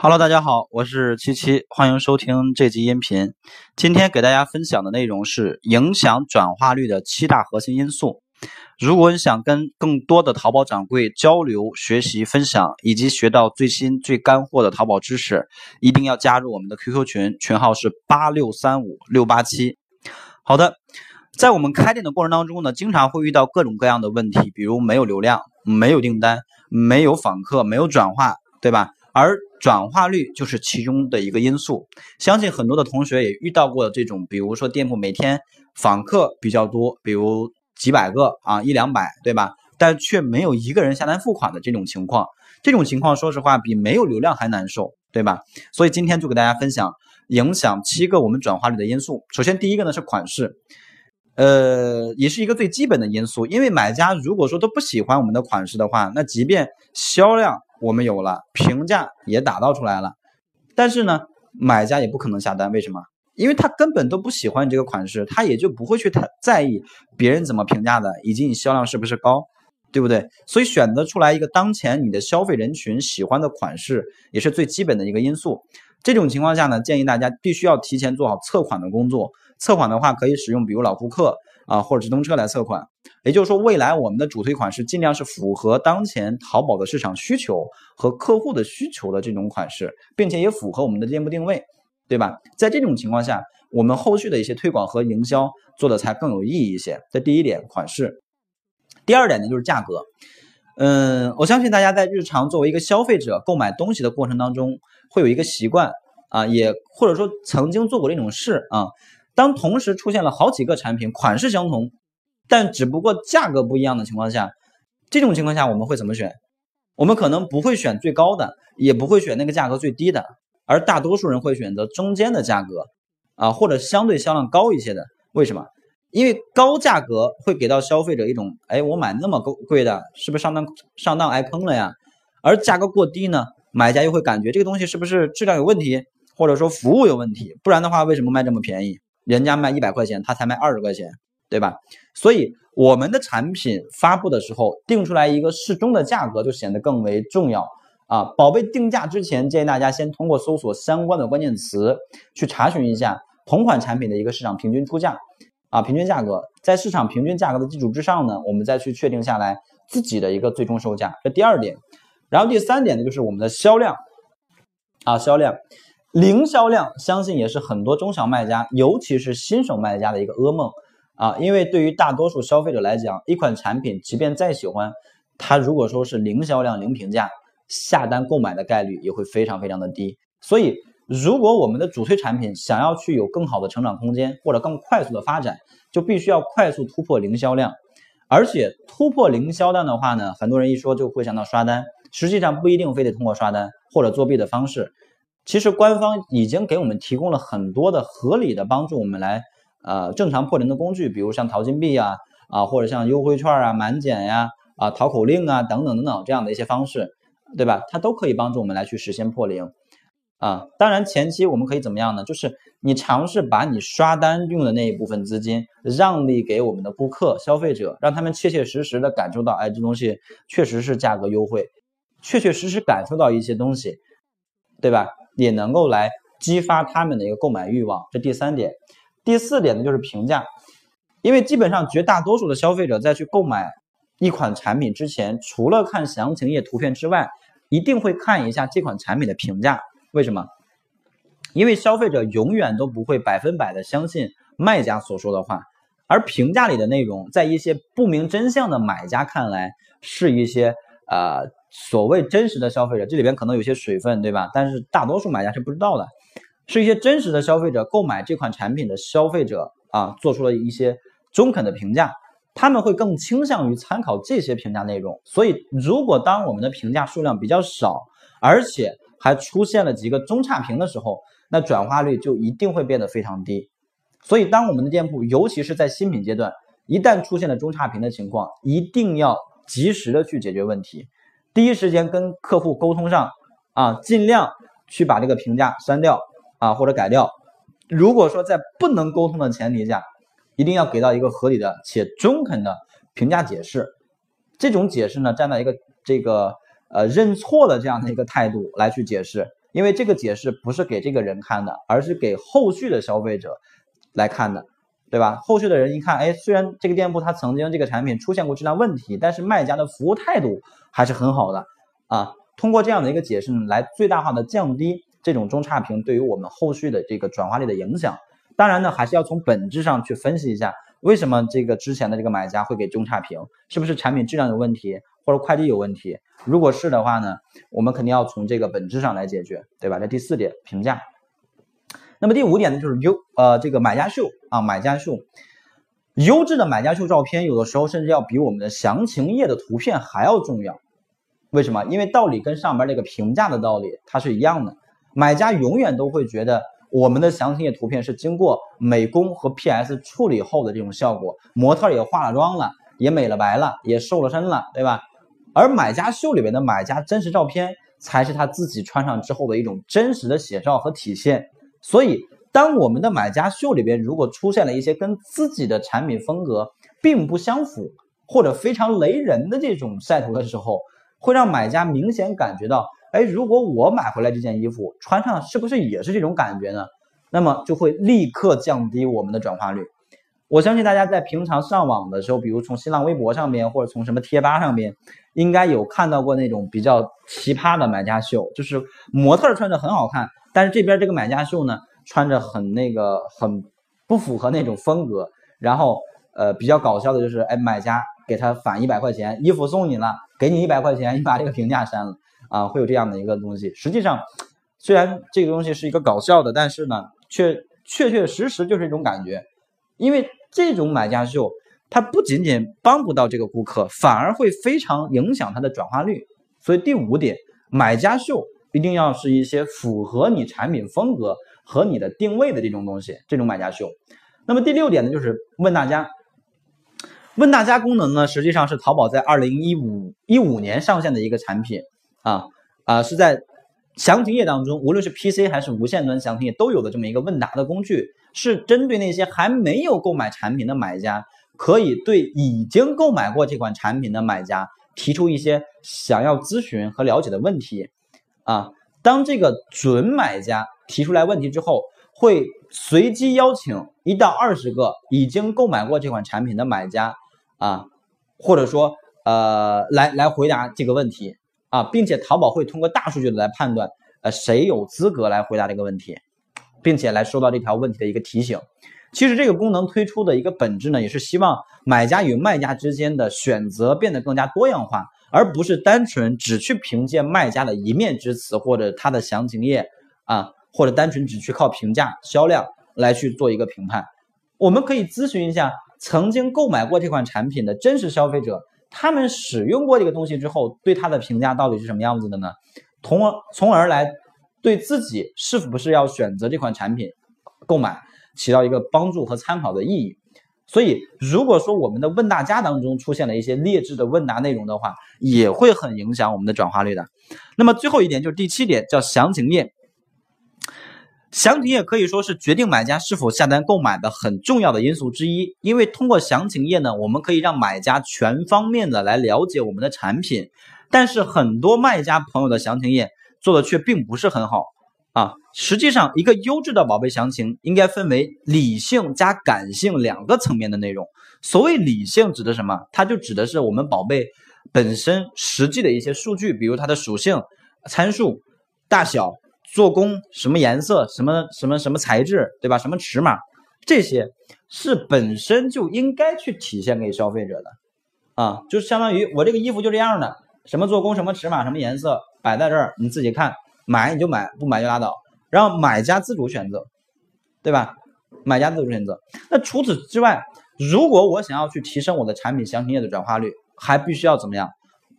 Hello，大家好，我是七七，欢迎收听这集音频。今天给大家分享的内容是影响转化率的七大核心因素。如果你想跟更多的淘宝掌柜交流、学习、分享，以及学到最新最干货的淘宝知识，一定要加入我们的 QQ 群，群号是八六三五六八七。好的，在我们开店的过程当中呢，经常会遇到各种各样的问题，比如没有流量、没有订单、没有访客、没有转化，对吧？而转化率就是其中的一个因素，相信很多的同学也遇到过这种，比如说店铺每天访客比较多，比如几百个啊一两百，对吧？但却没有一个人下单付款的这种情况，这种情况说实话比没有流量还难受，对吧？所以今天就给大家分享影响七个我们转化率的因素。首先第一个呢是款式，呃，也是一个最基本的因素，因为买家如果说都不喜欢我们的款式的话，那即便销量。我们有了评价也打造出来了，但是呢，买家也不可能下单，为什么？因为他根本都不喜欢你这个款式，他也就不会去太在意别人怎么评价的，以及你销量是不是高，对不对？所以选择出来一个当前你的消费人群喜欢的款式，也是最基本的一个因素。这种情况下呢，建议大家必须要提前做好测款的工作。测款的话，可以使用比如老顾客。啊，或者直通车来测款，也就是说，未来我们的主推款是尽量是符合当前淘宝的市场需求和客户的需求的这种款式，并且也符合我们的店铺定位，对吧？在这种情况下，我们后续的一些推广和营销做的才更有意义一些。这第一点，款式。第二点呢，就是价格。嗯，我相信大家在日常作为一个消费者购买东西的过程当中，会有一个习惯啊，也或者说曾经做过这种事啊。当同时出现了好几个产品，款式相同，但只不过价格不一样的情况下，这种情况下我们会怎么选？我们可能不会选最高的，也不会选那个价格最低的，而大多数人会选择中间的价格，啊，或者相对销量高一些的。为什么？因为高价格会给到消费者一种，哎，我买那么贵贵的，是不是上当上当挨坑了呀？而价格过低呢，买家又会感觉这个东西是不是质量有问题，或者说服务有问题？不然的话，为什么卖这么便宜？人家卖一百块钱，他才卖二十块钱，对吧？所以我们的产品发布的时候定出来一个适中的价格，就显得更为重要啊。宝贝定价之前，建议大家先通过搜索相关的关键词，去查询一下同款产品的一个市场平均出价啊，平均价格，在市场平均价格的基础之上呢，我们再去确定下来自己的一个最终售价。这第二点，然后第三点呢，就是我们的销量啊，销量。零销量，相信也是很多中小卖家，尤其是新手卖家的一个噩梦啊！因为对于大多数消费者来讲，一款产品即便再喜欢，它如果说是零销量、零评价，下单购买的概率也会非常非常的低。所以，如果我们的主推产品想要去有更好的成长空间，或者更快速的发展，就必须要快速突破零销量。而且突破零销量的话呢，很多人一说就会想到刷单，实际上不一定非得通过刷单或者作弊的方式。其实官方已经给我们提供了很多的合理的帮助我们来呃正常破零的工具，比如像淘金币呀啊或者像优惠券啊满减呀啊淘口令啊等等等等这样的一些方式，对吧？它都可以帮助我们来去实现破零啊。当然前期我们可以怎么样呢？就是你尝试把你刷单用的那一部分资金让利给我们的顾客消费者，让他们切切实实的感受到，哎，这东西确实是价格优惠，确确实实感受到一些东西，对吧？也能够来激发他们的一个购买欲望，这第三点。第四点呢，就是评价，因为基本上绝大多数的消费者在去购买一款产品之前，除了看详情页图片之外，一定会看一下这款产品的评价。为什么？因为消费者永远都不会百分百的相信卖家所说的话，而评价里的内容，在一些不明真相的买家看来，是一些呃。所谓真实的消费者，这里边可能有些水分，对吧？但是大多数买家是不知道的，是一些真实的消费者购买这款产品的消费者啊，做出了一些中肯的评价，他们会更倾向于参考这些评价内容。所以，如果当我们的评价数量比较少，而且还出现了几个中差评的时候，那转化率就一定会变得非常低。所以，当我们的店铺，尤其是在新品阶段，一旦出现了中差评的情况，一定要及时的去解决问题。第一时间跟客户沟通上啊，尽量去把这个评价删掉啊，或者改掉。如果说在不能沟通的前提下，一定要给到一个合理的且中肯的评价解释。这种解释呢，站在一个这个呃认错的这样的一个态度来去解释因为这个解释不是给这个人看的，而是给后续的消费者来看的，对吧？后续的人一看，哎，虽然这个店铺它曾经这个产品出现过质量问题，但是卖家的服务态度还是很好的啊。通过这样的一个解释呢，来最大化的降低这种中差评对于我们后续的这个转化率的影响。当然呢，还是要从本质上去分析一下，为什么这个之前的这个买家会给中差评，是不是产品质量有问题，或者快递有问题？如果是的话呢，我们肯定要从这个本质上来解决，对吧？这第四点评价。那么第五点呢，就是优呃这个买家秀啊，买家秀，优质的买家秀照片，有的时候甚至要比我们的详情页的图片还要重要。为什么？因为道理跟上边那个评价的道理它是一样的。买家永远都会觉得我们的详情页图片是经过美工和 PS 处理后的这种效果，模特也化了妆了，也美了白了，也瘦了身了，对吧？而买家秀里边的买家真实照片才是他自己穿上之后的一种真实的写照和体现。所以，当我们的买家秀里边如果出现了一些跟自己的产品风格并不相符，或者非常雷人的这种晒图的时候，会让买家明显感觉到，哎，如果我买回来这件衣服穿上，是不是也是这种感觉呢？那么就会立刻降低我们的转化率。我相信大家在平常上网的时候，比如从新浪微博上面，或者从什么贴吧上面，应该有看到过那种比较奇葩的买家秀，就是模特穿着很好看，但是这边这个买家秀呢，穿着很那个很不符合那种风格，然后呃比较搞笑的就是，哎，买家给他返一百块钱，衣服送你了。给你一百块钱，你把这个评价删了啊，会有这样的一个东西。实际上，虽然这个东西是一个搞笑的，但是呢，却确确实实就是一种感觉。因为这种买家秀，它不仅仅帮不到这个顾客，反而会非常影响它的转化率。所以第五点，买家秀一定要是一些符合你产品风格和你的定位的这种东西，这种买家秀。那么第六点呢，就是问大家。问大家功能呢，实际上是淘宝在二零一五一五年上线的一个产品啊啊，是在详情页当中，无论是 PC 还是无线端详情页都有的这么一个问答的工具，是针对那些还没有购买产品的买家，可以对已经购买过这款产品的买家提出一些想要咨询和了解的问题啊。当这个准买家提出来问题之后，会随机邀请一到二十个已经购买过这款产品的买家。啊，或者说，呃，来来回答这个问题啊，并且淘宝会通过大数据来判断，呃，谁有资格来回答这个问题，并且来收到这条问题的一个提醒。其实这个功能推出的一个本质呢，也是希望买家与卖家之间的选择变得更加多样化，而不是单纯只去凭借卖家的一面之词或者他的详情页啊，或者单纯只去靠评价销量来去做一个评判。我们可以咨询一下。曾经购买过这款产品的真实消费者，他们使用过这个东西之后，对它的评价到底是什么样子的呢？从而从而来对自己是不是要选择这款产品购买，起到一个帮助和参考的意义。所以，如果说我们的问大家当中出现了一些劣质的问答内容的话，也会很影响我们的转化率的。那么最后一点就是第七点，叫详情页。详情页可以说是决定买家是否下单购买的很重要的因素之一，因为通过详情页呢，我们可以让买家全方面的来了解我们的产品。但是很多卖家朋友的详情页做的却并不是很好啊。实际上，一个优质的宝贝详情应该分为理性加感性两个层面的内容。所谓理性指的什么？它就指的是我们宝贝本身实际的一些数据，比如它的属性、参数、大小。做工什么颜色，什么什么什么材质，对吧？什么尺码，这些是本身就应该去体现给消费者的啊，就相当于我这个衣服就这样的，什么做工，什么尺码，什么颜色，摆在这儿，你自己看，买你就买，不买就拉倒，然后买家自主选择，对吧？买家自主选择。那除此之外，如果我想要去提升我的产品详情页的转化率，还必须要怎么样？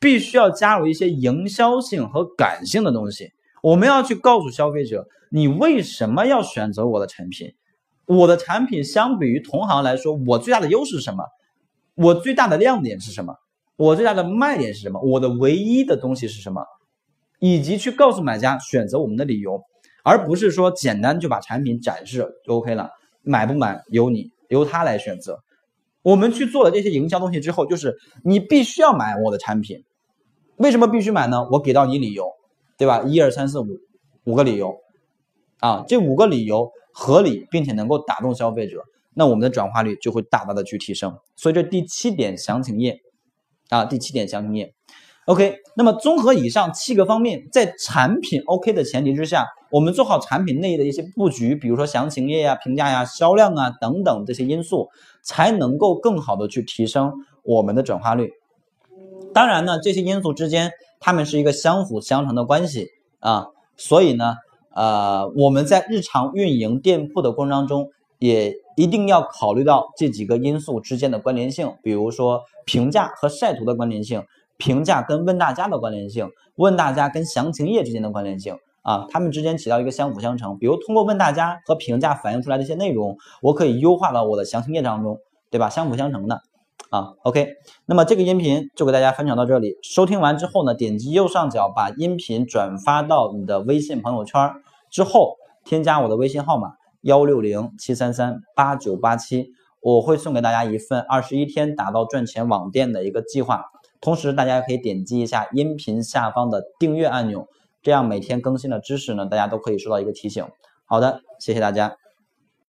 必须要加入一些营销性和感性的东西。我们要去告诉消费者，你为什么要选择我的产品？我的产品相比于同行来说，我最大的优势是什么？我最大的亮点是什么？我最大的卖点是什么？我的唯一的东西是什么？以及去告诉买家选择我们的理由，而不是说简单就把产品展示就 OK 了，买不买由你由他来选择。我们去做了这些营销东西之后，就是你必须要买我的产品。为什么必须买呢？我给到你理由。对吧？一二三四五，五个理由啊，这五个理由合理并且能够打动消费者，那我们的转化率就会大大的去提升。所以这第七点详情页啊，第七点详情页。OK，那么综合以上七个方面，在产品 OK 的前提之下，我们做好产品内的一些布局，比如说详情页呀、评价呀、销量啊等等这些因素，才能够更好的去提升我们的转化率。当然呢，这些因素之间，它们是一个相辅相成的关系啊，所以呢，呃，我们在日常运营店铺的过程当中，也一定要考虑到这几个因素之间的关联性，比如说评价和晒图的关联性。评价跟问大家的关联性，问大家跟详情页之间的关联性啊，它们之间起到一个相辅相成。比如通过问大家和评价反映出来的一些内容，我可以优化到我的详情页当中，对吧？相辅相成的啊。OK，那么这个音频就给大家分享到这里。收听完之后呢，点击右上角把音频转发到你的微信朋友圈之后，添加我的微信号码幺六零七三三八九八七，我会送给大家一份二十一天打造赚钱网店的一个计划。同时，大家可以点击一下音频下方的订阅按钮，这样每天更新的知识呢，大家都可以收到一个提醒。好的，谢谢大家。